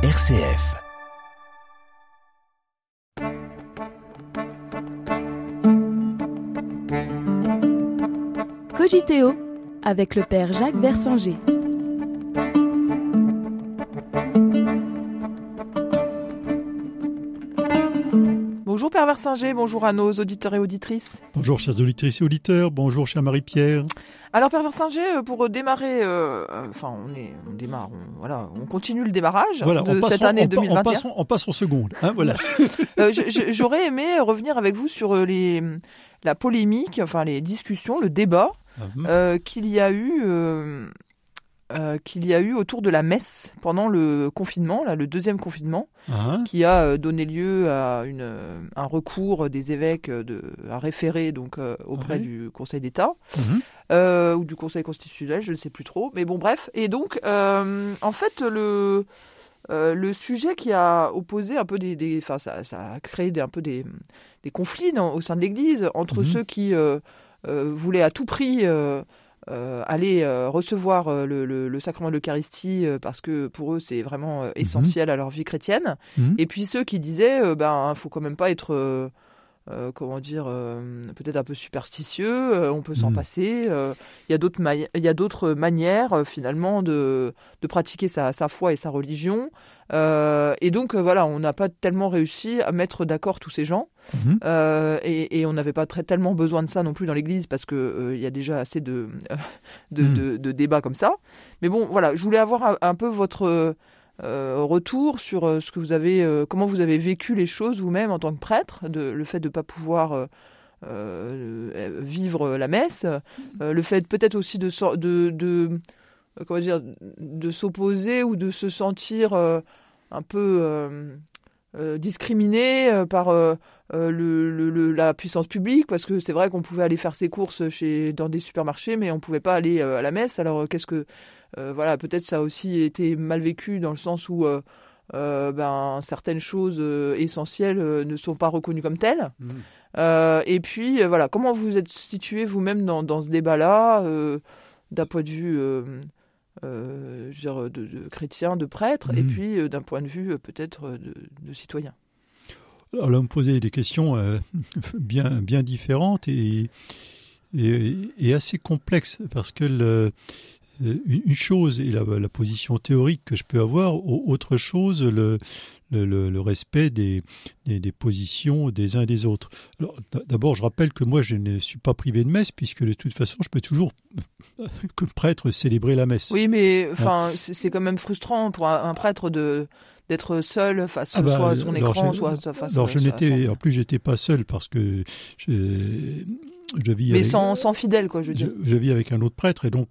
RCF. Cogiteo avec le père Jacques Versanger. Bonjour Père Versinger, bonjour à nos auditeurs et auditrices. Bonjour chers auditrices et auditeurs, bonjour chère Marie-Pierre. Alors Père Versinger, pour démarrer, euh, enfin on, est, on démarre, on, voilà, on continue le démarrage Voilà, de cette en- année on, pa- 2021. On passe, en- on passe en seconde. hein, voilà. Euh, J'aurais aimé revenir avec vous sur euh, les, la polémique, enfin les discussions, le débat Mhm. euh, qu'il y a eu. Euh, qu'il y a eu autour de la messe pendant le confinement, là, le deuxième confinement, Hein, qui a euh, donné lieu à une, euh, un recours des évêques de, à référer donc euh, auprès du Conseil d'État. mhm. euh, ou du Conseil constitutionnel, je ne sais plus trop. Mais bon, bref. Et donc, en fait, le, le sujet qui a opposé un peu des... des- Enfin, ça, ça a créé des, un peu des, des conflits dans- au sein de l'Église entre Mhm. ceux qui voulaient à tout prix... euh, aller euh, recevoir euh, le, le- le sacrement de l'Eucharistie parce que pour eux c'est vraiment euh, essentiel à leur vie chrétienne Mhm. et puis ceux qui disaient, ben, faut quand même pas être, euh, comment dire, euh, peut-être un peu superstitieux. euh, on peut s'en Mm. passer. Il y a d'autres, ma- manières finalement de, de pratiquer sa, sa foi et sa religion. Et donc voilà, on n'a pas tellement réussi à mettre d'accord tous ces gens. Mhm. Euh, et, et on n'avait pas très, tellement besoin de ça non plus dans l'Église parce que euh, il y a déjà assez de, de, Mm. de- de débats comme ça. Mais bon, voilà, je voulais avoir un, un peu votre euh, retour sur euh, ce que vous avez, euh, comment vous avez vécu les choses vous-même en tant que prêtre, de, le fait de ne pas pouvoir euh, vivre la messe, euh, le fait peut-être aussi de, de, de comment dire, de s'opposer ou de se sentir un peu euh, euh, discriminé euh, par euh, le, la puissance publique, parce que c'est vrai qu'on pouvait aller faire ses courses chez, dans des supermarchés, mais on pouvait pas aller euh, à la messe. Alors qu'est-ce que, euh, voilà, peut-être ça a aussi été mal vécu dans le sens où ben, certaines choses essentielles ne sont pas reconnues comme telles. Euh, et puis, voilà, comment vous êtes situé vous-même dans, dans ce débat-là, euh, d'un point de vue euh, je veux dire, de, de chrétien, de prêtre, et Mhm. puis euh, d'un point de vue euh, peut-être de, de citoyen Alors là, vous me posez des questions bien, bien différentes et, et, et assez complexes parce que le- une une chose est la, la position théorique que je peux avoir, au- autre chose le, le, le- le respect des, des, des positions des uns et des autres. D'abord, je rappelle que moi, je ne suis pas privé de messe puisque de toute façon, je peux toujours, comme prêtre, célébrer la messe. Oui, mais enfin, c'est c'est quand même frustrant pour un, un prêtre de d'être seul face Ah bah, soit à son écran, je- soit face Alors je n'étais, son- en plus j'étais pas seul parce que je, je vis Mais avec, sans, sans fidèle, quoi, je veux dire. je vis avec un autre prêtre et donc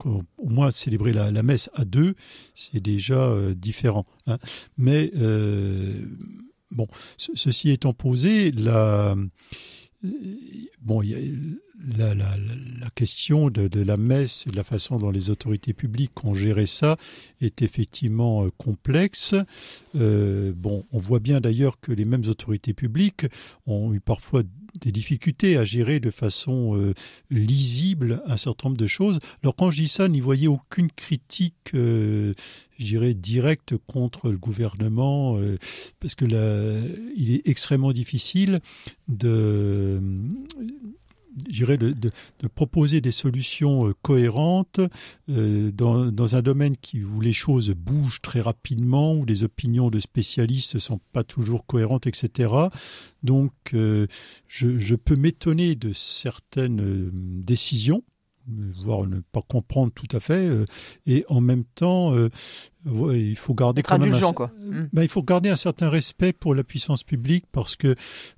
au moins célébrer la, messe à deux, c'est déjà euh, différent. hein. Mais euh, bon, ce- ceci étant posé, la, euh, bon, la, la, question de, de la messe et de la façon dont les autorités publiques ont géré ça est effectivement complexe. Bon, on voit bien d'ailleurs que les mêmes autorités publiques ont eu parfois des difficultés à gérer de façon euh, lisible un certain nombre de choses. Alors quand je dis ça, n'y voyez aucune critique, euh, je dirais, directe contre le gouvernement, euh, parce que là, il est extrêmement difficile de de, de- proposer des solutions euh, cohérentes euh, dans, dans un domaine qui, où les choses bougent très rapidement, où les opinions de spécialistes ne sont pas toujours cohérentes, etc. Donc, euh, je, je peux m'étonner de certaines décisions, voire ne pas comprendre tout à fait, euh, et en même temps, euh, ouais, il faut garder Être quand même un, quoi. Mm. ben, il faut garder un certain respect pour la puissance publique parce que,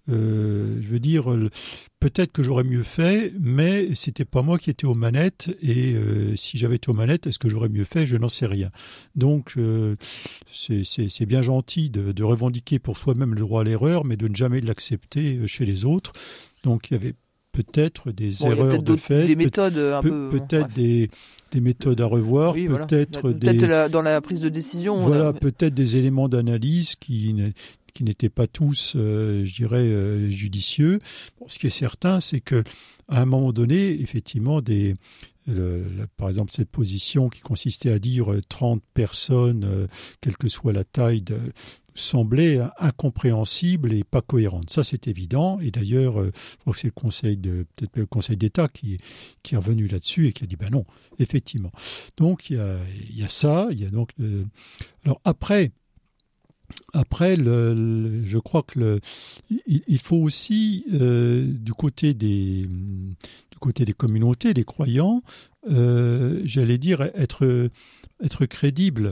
euh, je veux dire, peut-être que j'aurais mieux fait, mais c'était pas moi qui étais aux manettes et euh, si j'avais été aux manettes, est-ce que j'aurais mieux fait? Je n'en sais rien. Donc, euh, c'est- bien gentil de, de revendiquer pour soi-même le droit à l'erreur, mais de ne jamais l'accepter euh, chez les autres. Donc, il y avait peut-être des Bon, erreurs de fait, des méthodes euh, peu. peut-être des, des méthodes à revoir, Oui, voilà. peut-être des la- dans la prise de décision. a- voilà, peut-être des éléments d'analyse qui, qui n'étaient pas tous, euh, je dirais, euh, judicieux. Bon, ce qui est certain, c'est que à un moment donné, effectivement, des, par exemple, cette position qui consistait à dire 30 personnes, quelle que soit la taille semblait incompréhensible et pas cohérente. Ça, c'est évident. Et d'ailleurs, euh, je crois que c'est le Conseil de peut-être le Conseil d'État qui, qui est revenu là-dessus et qui a dit ben non, effectivement. Donc il y a, ça. Il y a donc euh, alors après. Après, le, je crois que il, faut aussi euh, du côté des côté des communautés, des croyants, j'allais dire être être crédible.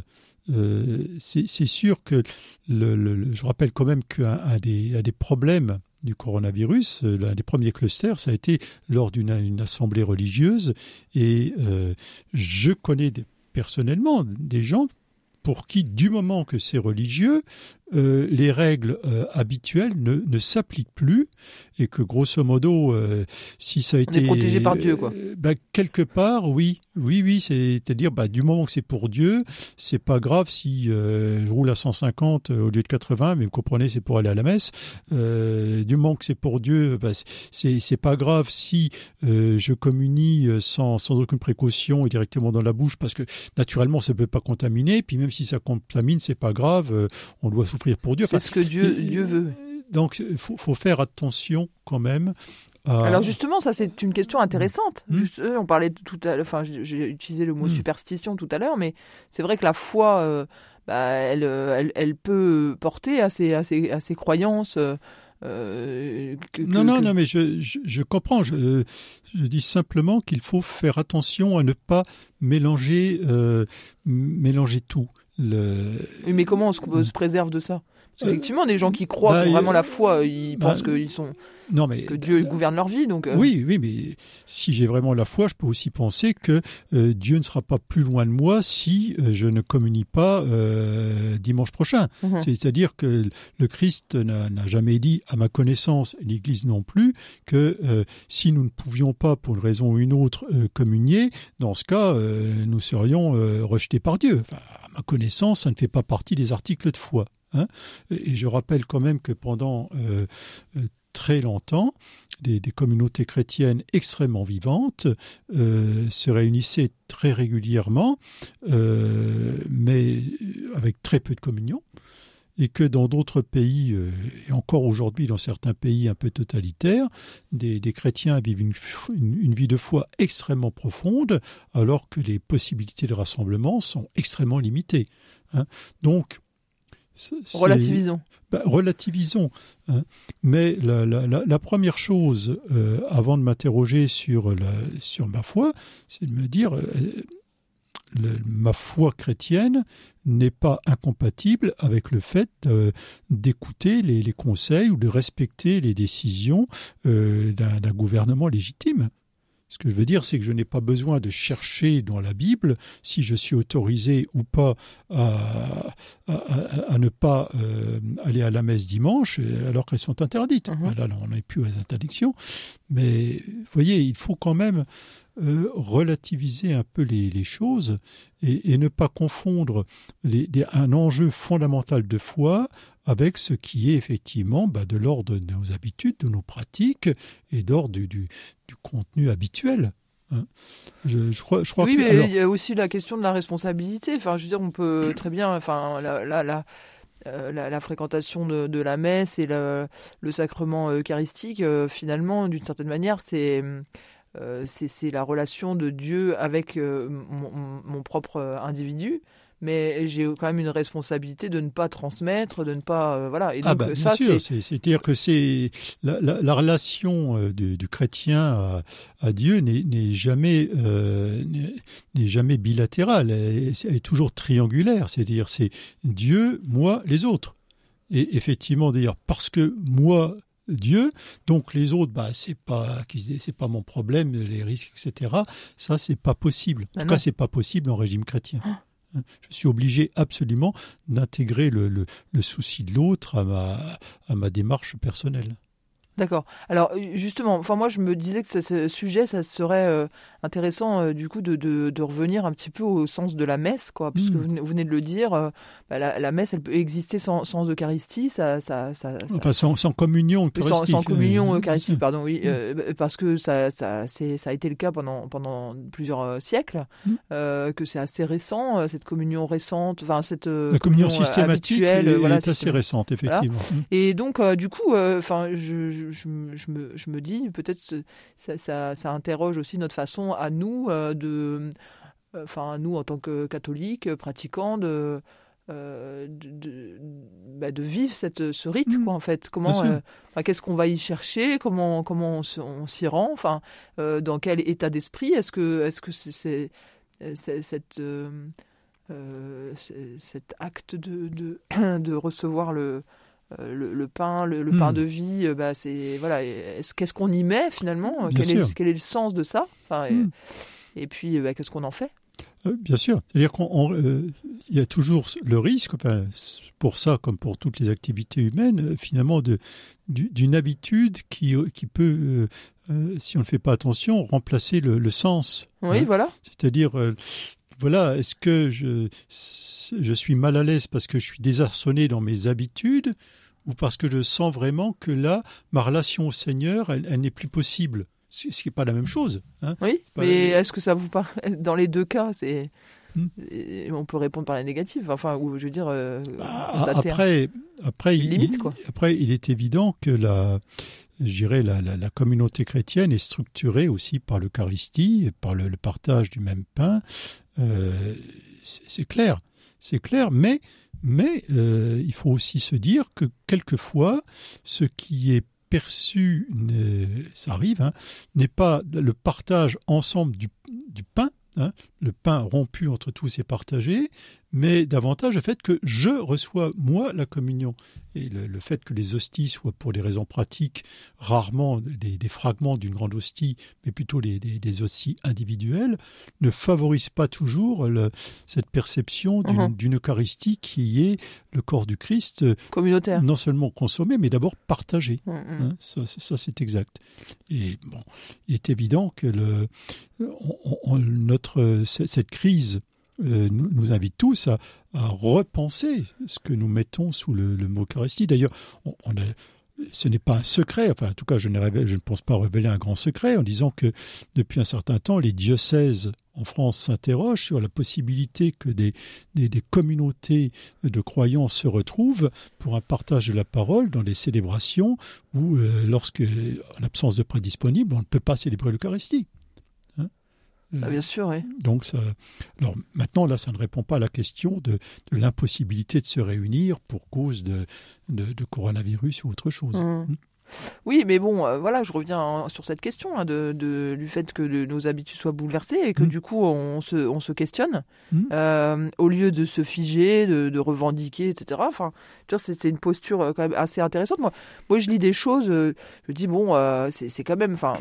Euh, c'est sûr que le, je rappelle quand même qu'un des, problèmes du coronavirus, euh, l'un des premiers clusters, ça a été lors d'une assemblée religieuse. Et euh, je connais personnellement des gens pour qui, du moment que c'est religieux, euh, les règles euh, habituelles ne, ne s'appliquent plus et que grosso modo, euh, si ça a été protégé par Dieu, quoi. Bah, quelque part, oui, oui, oui, c'est-à-dire, bah, du moment que c'est pour Dieu, c'est pas grave si je roule à 150 au lieu de 80, mais vous comprenez, c'est pour aller à la messe. du moment que c'est pour Dieu, bah, c'est c'est pas grave si je communie sans sans aucune précaution et directement dans la bouche, parce que naturellement, ça peut pas contaminer. Puis même si ça contamine, c'est pas grave. on doit pour Dieu. C'est ce que Dieu, Dieu veut. Donc, il faut, faire attention quand même. Alors justement, ça c'est une question intéressante. Hmm. Euh, on parlait tout à enfin j'ai utilisé le mot hmm. superstition tout à l'heure, mais c'est vrai que la foi, euh, bah, elle, elle, elle, peut porter à ses, à ses, à ses croyances. Euh, non, non, non, mais je, je, comprends. Je, je, dis simplement qu'il faut faire attention à ne pas mélanger, mélanger tout. Mais comment on se, préserve de ça? Parce qu'effectivement, des gens qui croient bah, vraiment la foi, ils bah, pensent qu'ils sont non, mais, que Dieu gouverne leur vie. Donc, euh. Oui, oui, mais si j'ai vraiment la foi, je peux aussi penser que euh, Dieu ne sera pas plus loin de moi si euh, je ne communie pas dimanche prochain. Mhm. C'est-à-dire que le Christ n'a jamais dit, à ma connaissance, l'Église non plus, que si nous ne pouvions pas, pour une raison ou une autre, communier, dans ce cas, nous serions rejetés par Dieu connaissance, ça ne fait pas partie des articles de foi. Hein. et je rappelle quand même que pendant euh, euh, très longtemps, des, communautés chrétiennes extrêmement vivantes euh, se réunissaient très régulièrement, mais avec très peu de communion et que dans d'autres pays, et encore aujourd'hui dans certains pays un peu totalitaires, des, chrétiens vivent une, une, vie de foi extrêmement profonde, alors que les possibilités de rassemblement sont extrêmement limitées. Hein. Donc, relativisons. Ben, relativisons. Hein. Mais la, la, la, première chose, euh, avant de m'interroger sur, sur ma foi, c'est de me dire, euh, ma foi chrétienne n'est pas incompatible avec le fait euh, d'écouter les, conseils ou de respecter les décisions euh, d'un gouvernement légitime. Ce que je veux dire, c'est que je n'ai pas besoin de chercher dans la Bible si je suis autorisé ou pas à, ne pas euh, aller à la messe dimanche alors qu'elles sont interdites. Mhm. Là, on n'est plus aux interdictions. Mais vous voyez, il faut quand même euh, relativiser un peu les, choses et, ne pas confondre un enjeu fondamental de foi avec ce qui est effectivement bah, de l'ordre de nos habitudes, de nos pratiques et d'ordre du, contenu habituel. Hein. Je, crois, je crois oui, mais il y a aussi la question de la responsabilité. Enfin, je veux dire, on peut très bien, enfin, la, la, euh, fréquentation de, la messe et le, sacrement eucharistique, euh, finalement, d'une certaine manière, c'est euh, c'est la relation de Dieu avec euh, mon, propre euh, individu mais j'ai quand même une responsabilité de ne pas transmettre, de ne pas voilà. Et ah donc, ah ça, c'est-à-dire que c'est la, relation du, chrétien à, Dieu n'est jamais n'est jamais bilatérale, elle, elle, est toujours triangulaire. C'est-à-dire c'est Dieu, moi, les autres. Et effectivement, d'ailleurs, parce que moi, Dieu. Donc les autres, bah c'est pas c'est pas mon problème, les risques, etc. Ça c'est pas possible. En tout cas, c'est pas possible en régime chrétien. Ah. Hein. Je suis obligé absolument d'intégrer le, souci de l'autre à ma, à ma démarche personnelle. D'accord. Alors justement, enfin moi je me disais que ce, sujet, ça serait euh, intéressant euh, du coup de, de, de, revenir un petit peu au sens de la messe, quoi, puisque hmm. vous, venez de le dire, euh, bah, la, la, messe elle peut exister sans, sans Eucharistie, ça, ça, ça, enfin, sans, sans, communion eucharistique. Sans, communion eucharistique, pardon, oui, hmm. parce que ça, ça, ça a été le cas pendant pendant plusieurs siècles, hmm. que c'est assez récent cette communion récente, enfin cette la communion, systématique est, voilà, est assez récente effectivement. Et donc du coup, enfin je je, me, je, me, dis, peut-être ça, ça, ça, interroge aussi notre façon à nous euh, de, euh, enfin nous en tant que catholiques, pratiquants, de, euh, de, bah, de, vivre cette, ce rite, mmh. quoi, en fait. Comment, qu'est-ce qu'on va y chercher? Comment, comment on, s'y rend? Enfin, dans quel état d'esprit? Est-ce que, est-ce que c'est, cette cet acte de, de, de recevoir le, euh, le, pain, le, pain hmm. de vie, euh, bah, c'est voilà. Qu'est-ce qu'on y met finalement? Quel est, quel est, le sens de ça? Hmm. et, puis, bah, qu'est-ce qu'on en fait? Euh, Bien sûr. C'est-à-dire qu'il y a toujours le risque, pour ça comme pour toutes les activités humaines, finalement, d'une habitude qui, qui peut, si on ne fait pas attention, remplacer le, sens. Oui, hein. voilà. C'est-à-dire, voilà, est-ce que je, je suis mal à l'aise parce que je suis désarçonné dans mes habitudes ou parce que je sens vraiment que là, ma relation au Seigneur, elle, n'est plus possible? Ce qui n'est pas la même chose. Hein. oui, mais est-ce que ça vous parle? Dans les deux cas, c'est hmm. on peut répondre par la négative. Enfin, ou je veux dire, euh, bah, après, après, il, après, il est évident que la, dirais, la, la, communauté chrétienne est structurée aussi par l'Eucharistie, par le, partage du même pain. Euh, c'est clair, c'est clair, mais, mais euh, il faut aussi se dire que quelquefois, ce qui est perçu, ça arrive, hein, n'est pas le partage ensemble du, pain, hein, le pain rompu entre tous et partagé, mais davantage le fait que je reçois moi la communion. Et le, fait que les hosties soient pour des raisons pratiques rarement des, fragments d'une grande hostie, mais plutôt des, des, hosties individuelles, ne favorise pas toujours cette perception mhm. d'une Eucharistie qui est le corps du Christ communautaire, non seulement consommé, mais d'abord partagé. Mhm. Hein, ça, ça c'est exact. Et bon, il est évident que le, notre cette crise euh, nous, invite tous à, repenser ce que nous mettons sous le, mot Eucharistie. D'ailleurs, ce n'est pas un secret, enfin en tout cas je ne, pense pas révéler un grand secret en disant que depuis un certain temps les diocèses en France s'interrogent sur la possibilité que des, des, communautés de croyants se retrouvent pour un partage de la parole dans les célébrations où euh, en l'absence de prêt disponible on ne peut pas célébrer l'Eucharistie. Ah, bien sûr, oui. Donc, ça, alors maintenant, là, ça ne répond pas à la question de, de l'impossibilité de se réunir pour cause de, de, de coronavirus ou autre chose. Mmh. Oui, mais bon, euh, voilà, je reviens sur cette question hein, de, de, du fait que nos habitudes soient bouleversées et que mmh. du coup on se, on se questionne euh, au lieu de se figer, de, de revendiquer, etc. Enfin, c'est une posture euh, quand même assez intéressante. Moi, moi je lis des choses, je dis bon, c'est quand même, enfin,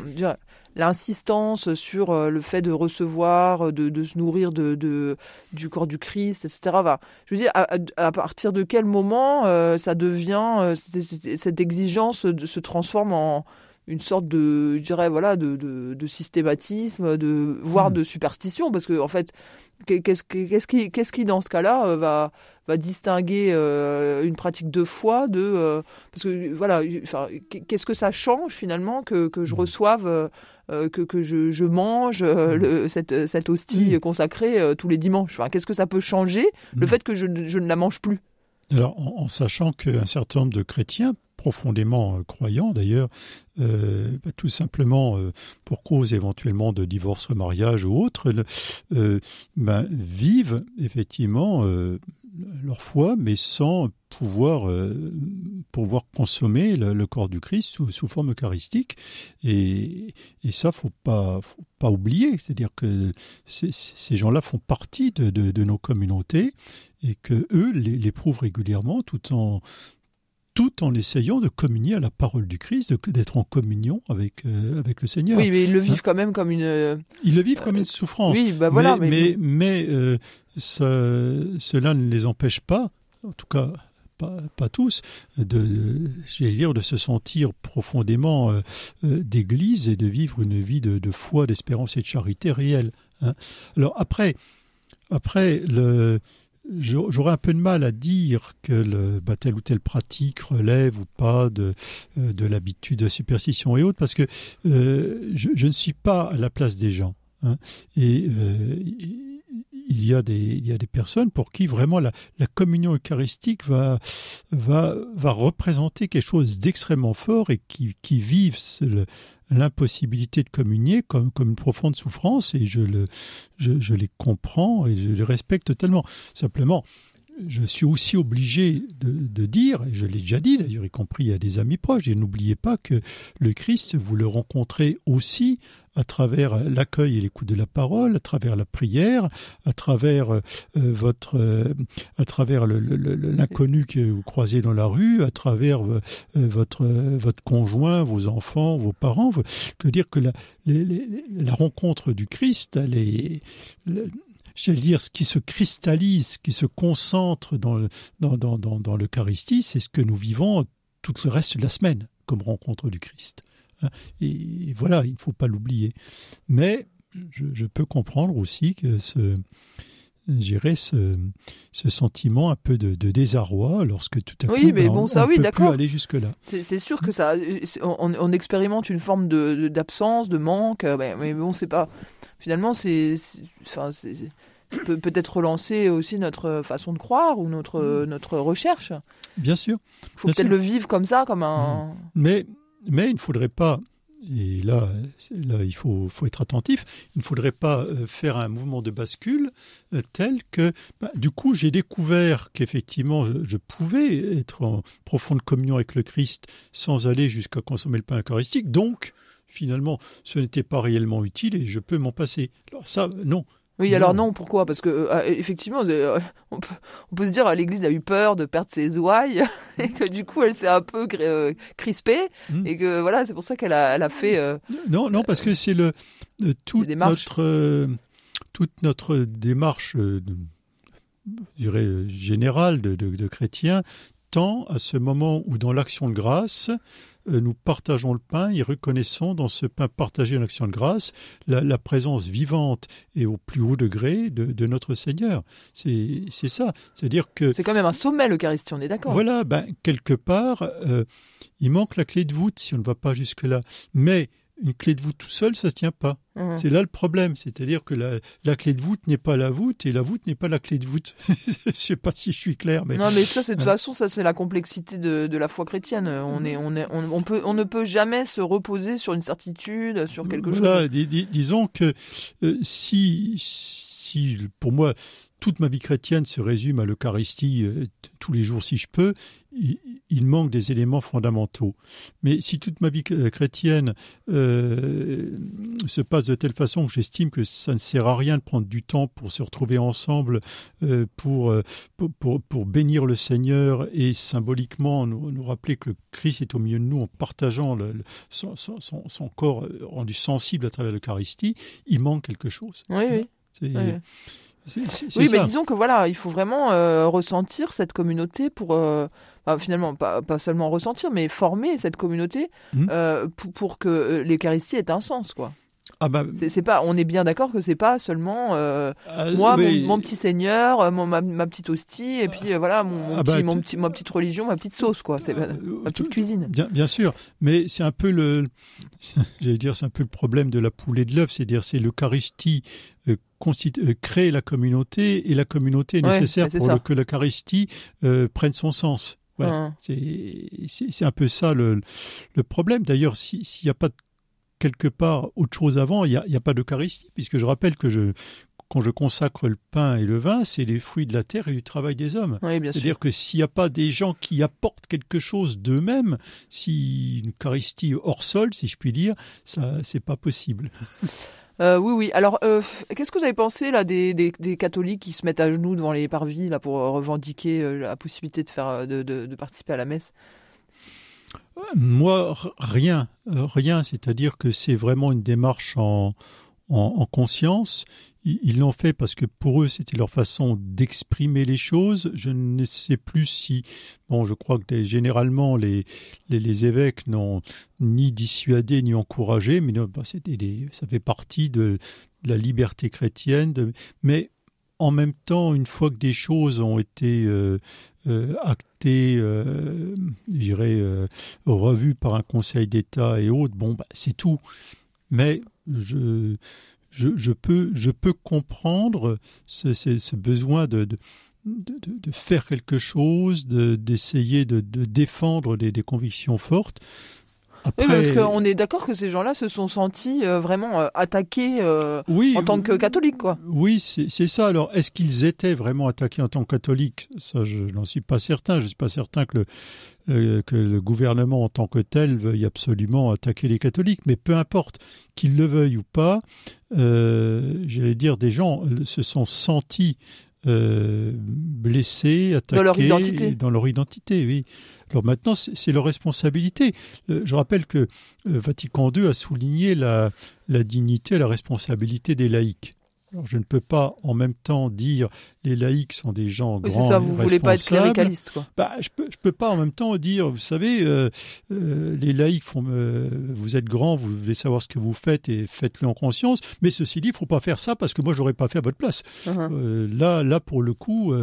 l'insistance sur le fait de recevoir, de, de se nourrir de, de, du corps du Christ, etc. je veux dire, à, partir de quel moment ça devient, euh, cette exigence se transforme en une sorte de, je dirais, voilà, de, de, de systématisme, de, voire hmm. de superstition, parce que en fait, qu'est-ce qu'est-ce qui, qu'est-ce qui dans ce cas-là va, va distinguer une pratique de foi de, parce que voilà, qu'est-ce que ça change finalement que, que je hmm. reçoive euh, que, que je, je mange euh, mm. le, cette, cette hostie consacrée euh, tous les dimanches? Enfin, Qu'est-ce que ça peut changer? Le fait que je, je, ne la mange plus Alors, en, sachant qu'un certain nombre de chrétiens profondément croyants d'ailleurs, euh, bah, tout simplement euh, pour cause éventuellement de divorce, mariage ou autre, euh, ben, vivent effectivement leur foi, mais sans pouvoir, euh, pouvoir consommer le, corps du Christ sous, sous forme eucharistique. Et, et ça, faut pas, faut pas oublier. C'est-à-dire que ces gens-là font partie de, de, de, nos communautés et que eux l'éprouvent régulièrement tout en tout en essayant de communier à la parole du Christ, d'être en communion avec, euh, avec le Seigneur. Oui, mais ils le vivent hein quand même comme une... Ils le vivent comme une souffrance. Oui, bah voilà. Mais, mais, mais, euh, cela ne les empêche pas, en tout cas pas, pas tous, de, dire, de se sentir profondément euh, euh, d'église et de vivre une vie de, de foi, d'espérance et de charité réelle. Hein. Alors après, après le, j'aurais un peu de mal à dire que le, bah, telle ou telle pratique relève ou pas de, euh, de l'habitude de superstition et autres, parce que euh, je, ne suis pas à la place des gens. Hein, euh, y, a des, il y a des personnes pour qui vraiment la, communion eucharistique va, va, va représenter quelque chose d'extrêmement fort et qui, vivent l'impossibilité de communier comme, comme une profonde souffrance et je, le, je les comprends et je les respecte tellement. Simplement, je suis aussi obligé de, de dire, et je l'ai déjà dit d'ailleurs, y compris à des amis proches, et n'oubliez pas que le Christ, vous le rencontrez aussi à travers l'accueil et l'écoute de la parole, à travers la prière, à travers euh, votre, euh, à travers l'inconnu que vous croisez dans la rue, à travers euh, votre votre conjoint, vos enfants, vos parents. Que dire que la, la rencontre du Christ, elle est j'allais dire, ce qui se cristallise, qui se concentre dans, l'Eucharistie, c'est ce que nous vivons tout le reste de la semaine comme rencontre du Christ. Hein. Et voilà, il ne faut pas l'oublier. Mais je, peux comprendre aussi que ce, j'irais ce, ce sentiment un peu de, de, désarroi lorsque tout à coup mais ben, bon, on, ça, on oui, peut plus aller jusque là. C'est sûr que ça, on, on, expérimente une forme de d'absence, de, manque, euh, mais, mais bon, c'est pas. Finalement, c'est, enfin, c'est ça peut peut-être relancer aussi notre façon de croire ou notre, mm. notre recherche. Bien sûr. Il faut peut-être le vivre comme ça, comme un. Mm. Mais, mais il ne faudrait pas, et là, là il faut, faut être attentif, il ne faudrait pas euh, faire un mouvement de bascule euh, tel que, bah, du coup, j'ai découvert qu'effectivement, je, je, pouvais être en profonde communion avec le Christ sans aller jusqu'à consommer le pain eucharistique. Donc, finalement, ce n'était pas réellement utile et je peux m'en passer. Alors ça, non, oui, alors non, pourquoi? Parce que euh, effectivement, euh, on, peut, on, peut, se dire l'Église a eu peur de perdre ses ouailles et que du coup elle s'est un peu euh, crispée hmm. et que voilà, c'est pour ça qu'elle a, elle a fait. non, non, parce que c'est le toute notre toute notre démarche, je dirais générale de, de, de chrétiens tend à ce moment où dans l'action de grâce euh, nous partageons le pain et reconnaissons dans ce pain partagé en action de grâce la, la présence vivante et au plus haut degré de, de notre Seigneur. C'est ça. C'est-à-dire que... C'est quand même un sommet l'Eucharistie, on est d'accord. Voilà, ben, quelque part, euh, il manque la clé de voûte si on ne va pas jusque-là. Mais une clé de voûte tout seul, ça ne tient pas. Mmh. C'est là le problème, c'est-à-dire que la, la, clé de voûte n'est pas la voûte et la voûte n'est pas la clé de voûte. je ne sais pas si je suis clair, mais non, mais ça, c'est de toute façon, ça c'est la complexité de, de, la foi chrétienne. On est, on est, on, on, peut, on ne peut jamais se reposer sur une certitude, sur quelque voilà, chose. Dis, dis, disons que euh, si, si, pour moi, toute ma vie chrétienne se résume à l'Eucharistie euh, tous les jours si je peux, il, il, manque des éléments fondamentaux. Mais si toute ma vie euh, chrétienne euh, se passe de telle façon que j'estime que ça ne sert à rien de prendre du temps pour se retrouver ensemble, euh, pour, pour, pour, pour, bénir le Seigneur et symboliquement nous, nous, rappeler que le Christ est au milieu de nous en partageant le, le, son, son, son, corps rendu sensible à travers l'Eucharistie, il manque quelque chose. Oui, oui. C'est, oui. mais disons que voilà, il faut vraiment euh, ressentir cette communauté pour euh, bah, finalement pas, pas, seulement ressentir, mais former cette communauté mmh. euh, pour, pour, que l'Eucharistie ait un sens, quoi. Ah bah, c'est pas, on est bien d'accord que c'est pas seulement euh, euh, moi, mais... mon, mon, petit seigneur, euh, mon, ma, ma, petite hostie, et puis euh, voilà mon, mon, ah petit, bah, mon petit, ma petite religion, ma petite sauce, quoi. C'est ma, petite cuisine. Bien, bien sûr, mais c'est un peu le, j'allais dire, c'est un peu le problème de la poule et de l'œuf, c'est-à-dire c'est l'Eucharistie crée la communauté et la communauté est nécessaire ouais, pour le, que l'Eucharistie prenne son sens. Voilà. Mmh. C'est un peu ça le, le problème. D'ailleurs, s'il n'y a pas de quelque part autre chose avant, il n'y a, a, pas d'Eucharistie, puisque je rappelle que je, quand je consacre le pain et le vin, c'est les fruits de la terre et du travail des hommes. Oui, C'est-à-dire que s'il n'y a pas des gens qui apportent quelque chose d'eux-mêmes, si une Eucharistie hors sol, si je puis dire, ça, c'est pas possible. Euh, oui, oui. Alors, euh, qu'est-ce que vous avez pensé là des, des, des, catholiques qui se mettent à genoux devant les parvis là pour revendiquer euh, la possibilité de faire de, de, de participer à la messe? Moi, rien, euh, rien. C'est-à-dire que c'est vraiment une démarche en, en, conscience. Ils l'ont fait parce que pour eux, c'était leur façon d'exprimer les choses. Je ne sais plus si, bon, je crois que généralement les, les, évêques n'ont ni dissuadé ni encouragé, mais bah, c'était ça fait partie de, la liberté chrétienne. mais en même temps, une fois que des choses ont été euh, euh, actées, euh, je dirais, revues par un conseil d'État et autres, bon, bah, c'est tout. Mais je, peux, je peux comprendre ce, besoin de, faire quelque chose, d'essayer de, défendre des, convictions fortes. Oui, parce qu'on est d'accord que ces gens-là se sont sentis euh, vraiment euh, attaqués euh, en tant que catholiques, quoi. Oui, c'est ça. Alors, est-ce qu'ils étaient vraiment attaqués en tant que catholiques? Ça, je n'en suis pas certain. Je ne suis pas certain que le, que le gouvernement en tant que tel veuille absolument attaquer les catholiques, mais peu importe qu'ils le veuillent ou pas, j'allais dire, des gens se sont sentis blessés, attaqués dans leur identité. Dans leur identité, oui. Alors maintenant, c'est leur responsabilité. Euh, je rappelle que euh, Vatican II a souligné la, la dignité et la responsabilité des laïcs. Alors, je ne peux pas en même temps dire les laïcs sont des gens oui, grands. ça, vous ne voulez pas être cléricaliste, quoi. Bah, je peux, je peux pas en même temps dire, vous savez, euh, euh, les laïcs font, euh, vous êtes grands, vous voulez savoir ce que vous faites et faites-le en conscience. Mais ceci dit, il faut pas faire ça parce que moi, j'aurais pas fait à votre place. Uh-huh. là, là, pour le coup,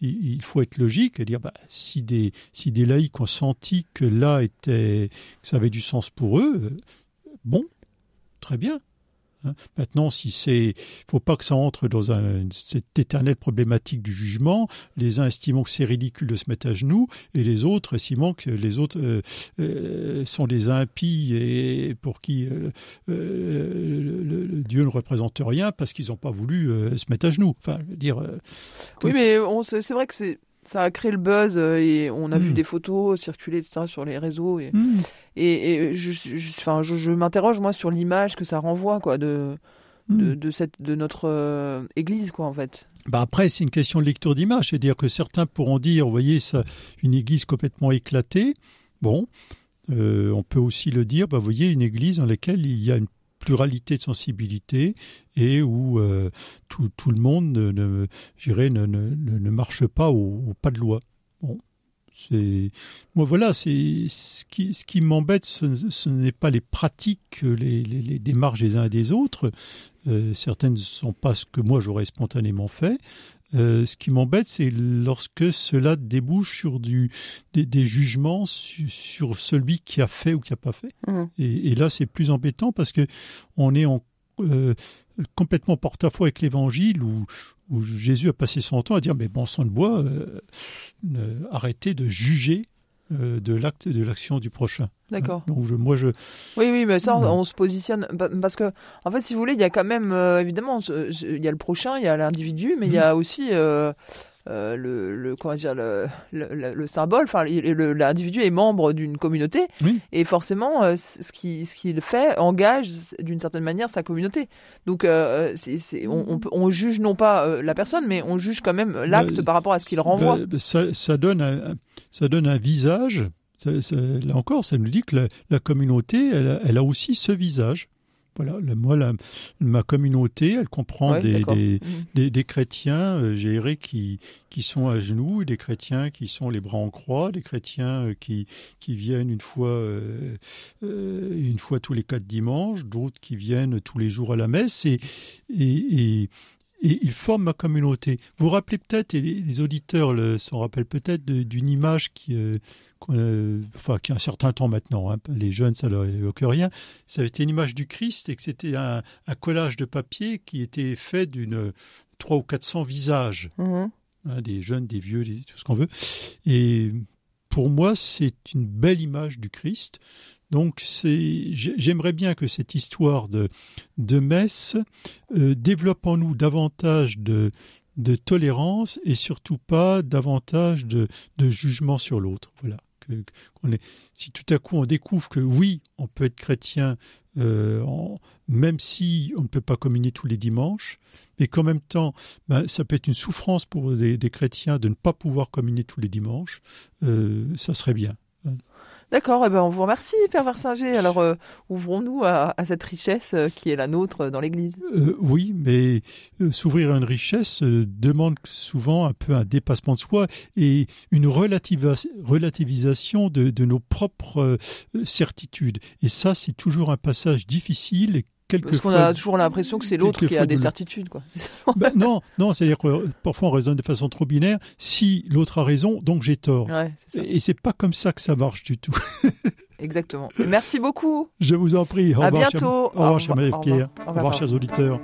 il, il, faut être logique et dire, bah, si des, si des laïcs ont senti que là était, que ça avait du sens pour eux, bon, très bien. Hein. Maintenant, si c'est, faut pas que ça entre dans un, cette éternelle problématique du jugement. Les uns estimant que c'est ridicule de se mettre à genoux, et les autres estimant que les autres euh, euh, sont des impies et pour qui euh, le, Dieu ne représente rien parce qu'ils n'ont pas voulu se mettre à genoux. Enfin, dire. oui, mais c'est vrai que c'est ça a créé le buzz euh, et on a vu hmm. des photos circuler etc sur les réseaux et hmm. et, je enfin je, je, m'interroge moi sur l'image que ça renvoie quoi de de, hmm. cette de notre euh, église quoi en fait bah après c'est une question de lecture d'image c'est-à-dire que certains pourront dire vous voyez ça une église complètement éclatée bon euh, on peut aussi le dire bah vous voyez une église dans laquelle il y a une pluralité de sensibilité et où euh, tout, tout, le monde ne, ne, ne, marche pas au, pas de loi. Bon, c'est moi voilà, ce qui, ce qui m'embête, ce, n'est pas les pratiques, les, les, les, démarches des uns et des autres. Euh, certaines ne sont pas ce que moi j'aurais spontanément fait. Euh, ce qui m'embête, c'est lorsque cela débouche sur du, des, jugements sur, celui qui a fait ou qui n'a pas fait. Mmh. Et, là, c'est plus embêtant parce que on est en, euh, complètement porte-à-faux avec l'Évangile où, où, Jésus a passé son temps à dire mais bon sang de bois, euh, arrêtez de juger de l'acte de l'action du prochain. D'accord. Donc je, moi je. Oui oui mais ça on, se positionne parce que en fait si vous voulez il y a quand même euh, évidemment il y a le prochain il y a l'individu mais il y a mhm. aussi euh, euh, le, le, comment dire le, le, le symbole enfin l'individu est membre d'une communauté et forcément euh, ce qui ce qu'il fait engage d'une certaine manière sa communauté. Donc euh, c'est on, on, juge non pas la personne mais on juge quand même l'acte bah, par rapport à ce qu'il renvoie. bah, ça, ça, donne un, ça donne un visage. Là encore ça nous dit que la, la communauté elle, elle a aussi ce visage voilà, moi, ma communauté, elle comprend des, mmh. des, des, chrétiens, euh, qui, qui sont à genoux, des chrétiens qui sont les bras en croix, des chrétiens euh, qui, qui viennent une fois, euh, une fois tous les quatre dimanches, d'autres qui viennent tous les jours à la messe, et, et, et ils forment ma communauté. Vous vous rappelez peut-être, et les, auditeurs s'en rappellent peut-être, d'une image qui, enfin, qui a un certain temps maintenant, hein, les jeunes, ça leur évoque rien, ça avait été une image du Christ et que c'était un, collage de papier qui était fait d'une trois ou quatre cents visages, mmh. hein, des jeunes, des vieux, tout ce qu'on veut. Et pour moi, c'est une belle image du Christ. Donc, j'aimerais bien que cette histoire de, de messe euh, développe en nous davantage de, de tolérance et surtout pas davantage de, de jugement sur l'autre. Voilà si tout à coup on découvre que oui, on peut être chrétien euh, même si on ne peut pas communier tous les dimanches, mais qu'en même temps, ben, ça peut être une souffrance pour des, chrétiens de ne pas pouvoir communier tous les dimanches, euh, ça serait bien. D'accord, eh ben on vous remercie, Père Versinger. Alors, euh, ouvrons-nous à, à, cette richesse euh, qui est la nôtre dans l'Église. Euh, oui, mais euh, s'ouvrir à une richesse euh, demande souvent un peu un dépassement de soi et une relativisation de, de nos propres certitudes. Et ça, c'est toujours un passage difficile parce qu'on a toujours l'impression que c'est l'autre qui a des certitudes. Quoi. Ben non, non c'est-à-dire que parfois on raisonne de façon trop binaire. Si l'autre a raison, donc j'ai tort. Ouais, Et c'est pas comme ça que ça marche du tout. Exactement. Merci beaucoup. Je vous en prie. Au à revoir, bientôt. Cher... Au revoir, cher Maëlle Au revoir, chers auditeurs.